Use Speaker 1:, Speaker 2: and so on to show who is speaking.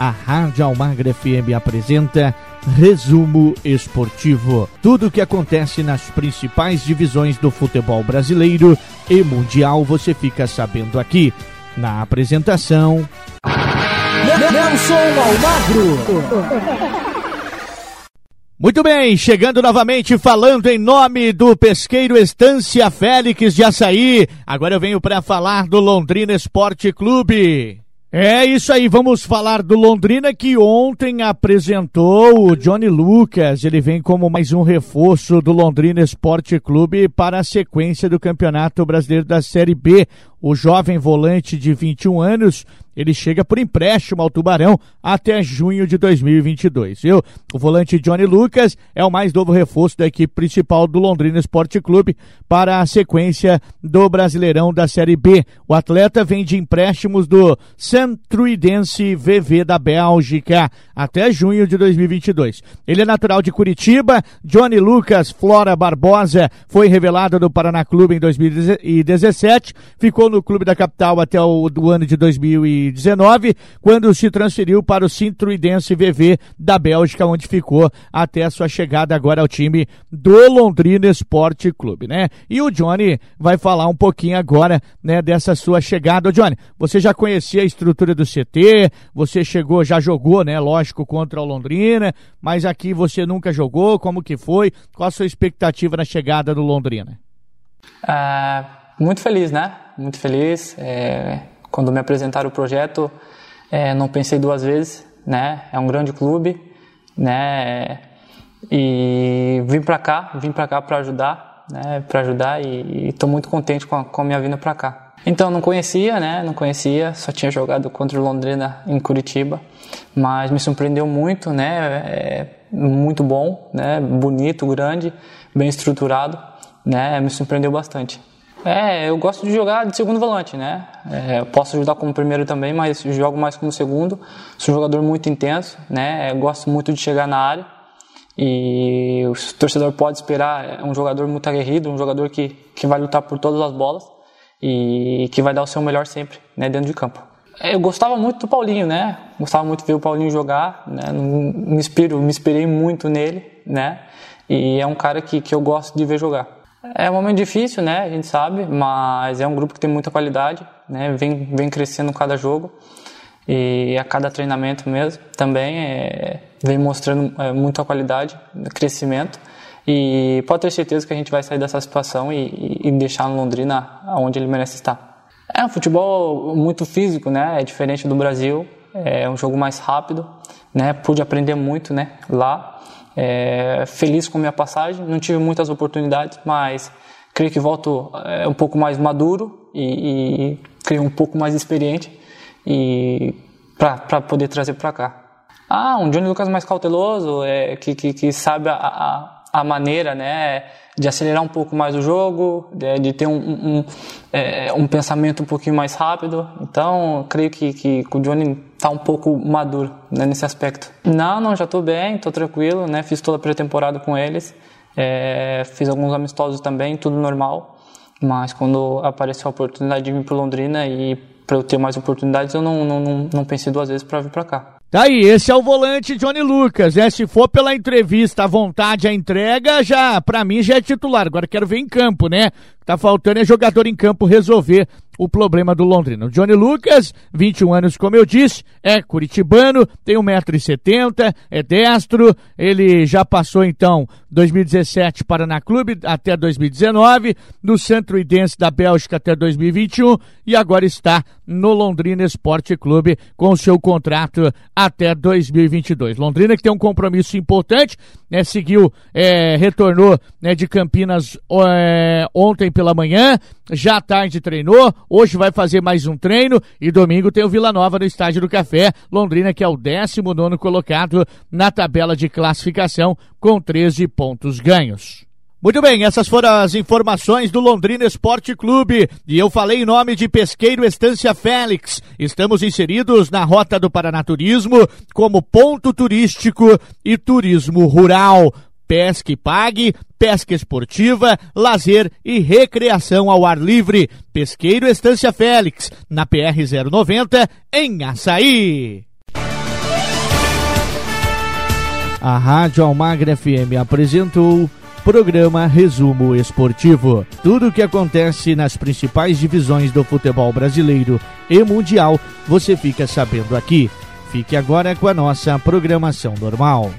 Speaker 1: a Rádio Almagra FM apresenta Resumo Esportivo. Tudo o que acontece nas principais divisões do futebol brasileiro e mundial você fica sabendo aqui. Na apresentação. Nelson Almagro. Muito bem, chegando novamente falando em nome do pesqueiro Estância Félix de Açaí. Agora eu venho para falar do Londrina Esporte Clube. É isso aí, vamos falar do Londrina que ontem apresentou o Johnny Lucas. Ele vem como mais um reforço do Londrina Esporte Clube para a sequência do Campeonato Brasileiro da Série B. O jovem volante de 21 anos ele chega por empréstimo ao Tubarão até junho de 2022. Viu? O volante Johnny Lucas é o mais novo reforço da equipe principal do Londrina Esporte Clube para a sequência do Brasileirão da Série B. O atleta vem de empréstimos do Centruidense VV da Bélgica até junho de 2022. Ele é natural de Curitiba. Johnny Lucas Flora Barbosa foi revelado do Paraná Clube em 2017. Ficou no clube da capital até o do ano de 2017. 2019, quando se transferiu para o Cintruidense VV da Bélgica, onde ficou até a sua chegada agora ao time do Londrina Esporte Clube, né? E o Johnny vai falar um pouquinho agora, né, dessa sua chegada. Ô, Johnny, você já conhecia a estrutura do CT, você chegou, já jogou, né, lógico, contra o Londrina, mas aqui você nunca jogou, como que foi? Qual a sua expectativa na chegada do Londrina?
Speaker 2: Uh, muito feliz, né? Muito feliz. É, quando me apresentaram o projeto, é, não pensei duas vezes, né? É um grande clube, né? E vim para cá, vim para cá para ajudar, né? Para ajudar e estou muito contente com a, com a minha vinda para cá. Então não conhecia, né? Não conhecia, só tinha jogado contra o Londrina em Curitiba, mas me surpreendeu muito, né? É muito bom, né? Bonito, grande, bem estruturado, né? Me surpreendeu bastante. É, eu gosto de jogar de segundo volante, né? É, posso ajudar como primeiro também, mas jogo mais como segundo. Sou um jogador muito intenso, né? Eu gosto muito de chegar na área e o torcedor pode esperar é um jogador muito aguerrido, um jogador que, que vai lutar por todas as bolas e que vai dar o seu melhor sempre, né? Dentro de campo. É, eu gostava muito do Paulinho, né? Gostava muito de ver o Paulinho jogar, né? Me inspiro, me inspirei muito nele, né? E é um cara que, que eu gosto de ver jogar. É um momento difícil, né? A gente sabe, mas é um grupo que tem muita qualidade, né? Vem, vem crescendo cada jogo e a cada treinamento mesmo também é, vem mostrando é, muita qualidade, crescimento e pode ter certeza que a gente vai sair dessa situação e, e deixar no Londrina onde ele merece estar. É um futebol muito físico, né? É diferente do Brasil, é um jogo mais rápido, né? Pude aprender muito, né? Lá é, feliz com minha passagem, não tive muitas oportunidades, mas creio que volto é, um pouco mais maduro e, e creio um pouco mais experiente e para poder trazer para cá. Ah, um Johnny Lucas mais cauteloso, é, que, que, que sabe a, a, a maneira, né? de acelerar um pouco mais o jogo, de, de ter um, um, é, um, pensamento um pouquinho mais rápido. Então, creio que, que, o Johnny está um pouco maduro né, nesse aspecto. Não, não, já estou bem, estou tranquilo, né? Fiz toda a pré-temporada com eles, é, fiz alguns amistosos também, tudo normal. Mas quando apareceu a oportunidade de vir para Londrina e para eu ter mais oportunidades, eu não, não, não, não pensei duas vezes para vir para cá.
Speaker 1: Tá aí, esse é o volante Johnny Lucas. É, se for pela entrevista, a vontade, a entrega, já, para mim já é titular. Agora quero ver em campo, né? Tá faltando é jogador em campo resolver o problema do Londrina. O Johnny Lucas, 21 anos, como eu disse, é curitibano, tem 1,70m, é destro, ele já passou então 2017 Paraná Clube até 2019, no Centro Idense da Bélgica até 2021 e agora está no Londrina Esporte Clube com seu contrato até 2022. Londrina que tem um compromisso importante, né, seguiu, é, retornou né, de Campinas é, ontem pela manhã, já tarde treinou, hoje vai fazer mais um treino e domingo tem o Vila Nova no Estádio do Café, Londrina que é o 19 colocado na tabela de classificação com 13 pontos ganhos. Muito bem, essas foram as informações do Londrina Esporte Clube e eu falei em nome de Pesqueiro Estância Félix. Estamos inseridos na Rota do Paranaturismo como ponto turístico e turismo rural. Pesque Pague, pesca esportiva, lazer e recreação ao ar livre. Pesqueiro Estância Félix, na PR 090, em Açaí. A Rádio Almagra FM apresentou programa Resumo Esportivo. Tudo o que acontece nas principais divisões do futebol brasileiro e mundial, você fica sabendo aqui. Fique agora com a nossa programação normal.